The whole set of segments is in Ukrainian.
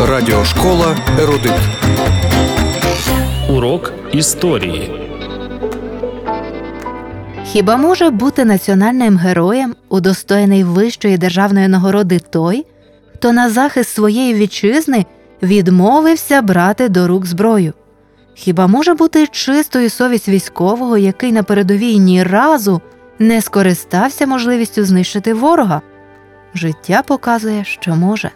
Радіошкола Ерудит. Урок історії. Хіба може бути національним героєм, удостоєний вищої державної нагороди той, хто на захист своєї вітчизни відмовився брати до рук зброю? Хіба може бути чистою совість військового, який на передовій ні разу не скористався можливістю знищити ворога? Життя показує, що може.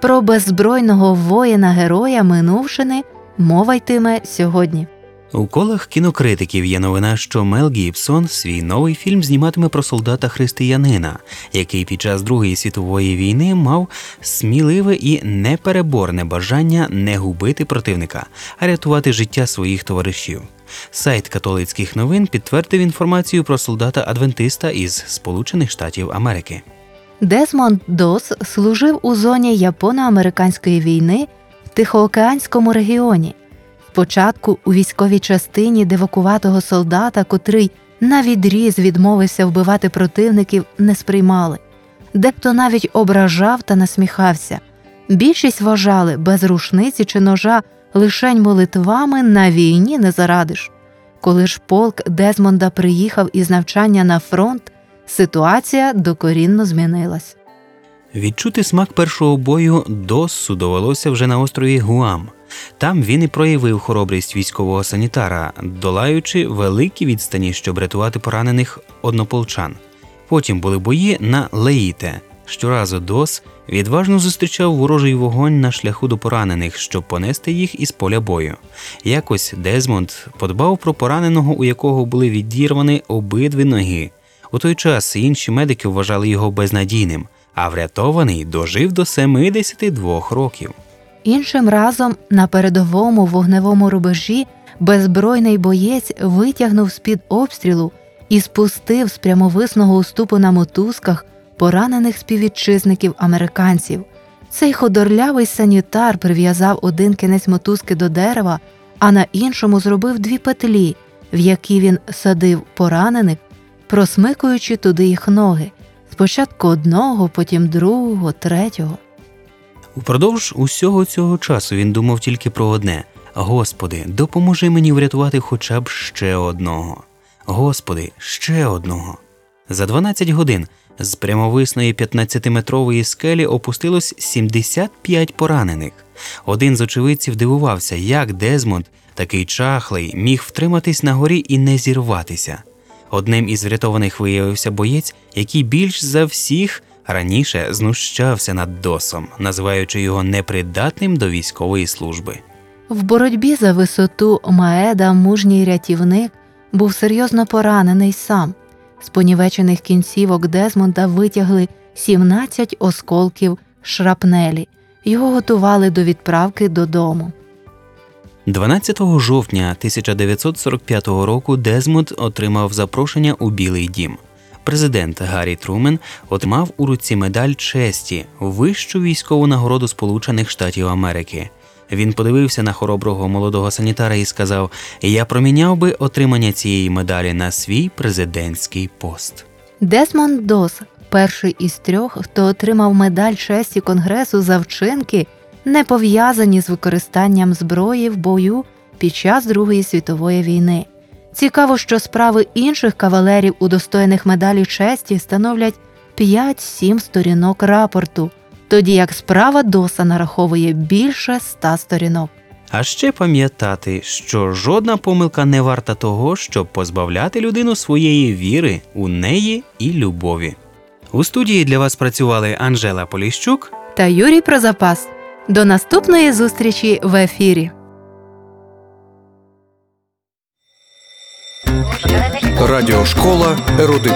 Про беззбройного воїна героя минувшини мова йтиме сьогодні. У колах кінокритиків є новина, що Мел Гібсон свій новий фільм зніматиме про солдата християнина, який під час Другої світової війни мав сміливе і непереборне бажання не губити противника, а рятувати життя своїх товаришів. Сайт католицьких новин підтвердив інформацію про солдата Адвентиста із Сполучених Штатів Америки. Дезмонд Дос служив у зоні Японо-американської війни в Тихоокеанському регіоні. Спочатку у військовій частині дивакуватого солдата, котрий на відріз відмовився вбивати противників, не сприймали. Дехто навіть ображав та насміхався. Більшість вважали без рушниці чи ножа лишень молитвами на війні не зарадиш. Коли ж полк Дезмонда приїхав із навчання на фронт, ситуація докорінно змінилась. Відчути смак першого бою Доссу довелося вже на острові Гуам. Там він і проявив хоробрість військового санітара, долаючи великі відстані, щоб рятувати поранених однополчан. Потім були бої на Леїте. Щоразу Дос відважно зустрічав ворожий вогонь на шляху до поранених, щоб понести їх із поля бою. Якось Дезмонд подбав про пораненого, у якого були відірвані обидві ноги. У той час інші медики вважали його безнадійним, а врятований дожив до 72 років. Іншим разом на передовому вогневому рубежі беззбройний боєць витягнув з-під обстрілу і спустив з прямовисного уступу на мотузках поранених співвітчизників американців. Цей ходорлявий санітар прив'язав один кінець мотузки до дерева, а на іншому зробив дві петлі, в які він садив поранених, просмикуючи туди їх ноги. Спочатку одного, потім другого, третього. Упродовж усього цього часу він думав тільки про одне: Господи, допоможи мені врятувати хоча б ще одного. Господи, ще одного. За 12 годин з прямовисної 15-метрової скелі опустилось 75 поранених. Один з очевидців дивувався, як Дезмонд, такий чахлий, міг втриматись на горі і не зірватися. Одним із врятованих виявився боєць, який більш за всіх раніше знущався над досом, називаючи його непридатним до військової служби. В боротьбі за висоту Маеда мужній рятівник був серйозно поранений сам. З понівечених кінцівок Дезмонда витягли 17 осколків шрапнелі. Його готували до відправки додому. 12 жовтня 1945 року Дезмонд отримав запрошення у Білий Дім. Президент Гаррі Трумен отримав у руці медаль честі, вищу військову нагороду Сполучених Штатів Америки. Він подивився на хороброго молодого санітара і сказав: Я проміняв би отримання цієї медалі на свій президентський пост. Десмонд Дос перший із трьох, хто отримав медаль честі Конгресу за вчинки, не пов'язані з використанням зброї в бою під час Другої світової війни. Цікаво, що справи інших кавалерів, удостоєних медалі честі, становлять 5-7 сторінок рапорту, тоді як справа Доса нараховує більше 100 сторінок. А ще пам'ятати, що жодна помилка не варта того, щоб позбавляти людину своєї віри у неї і любові. У студії для вас працювали Анжела Поліщук Та Юрій Прозапас. До наступної зустрічі в ефірі. Радіошкола Ерудит.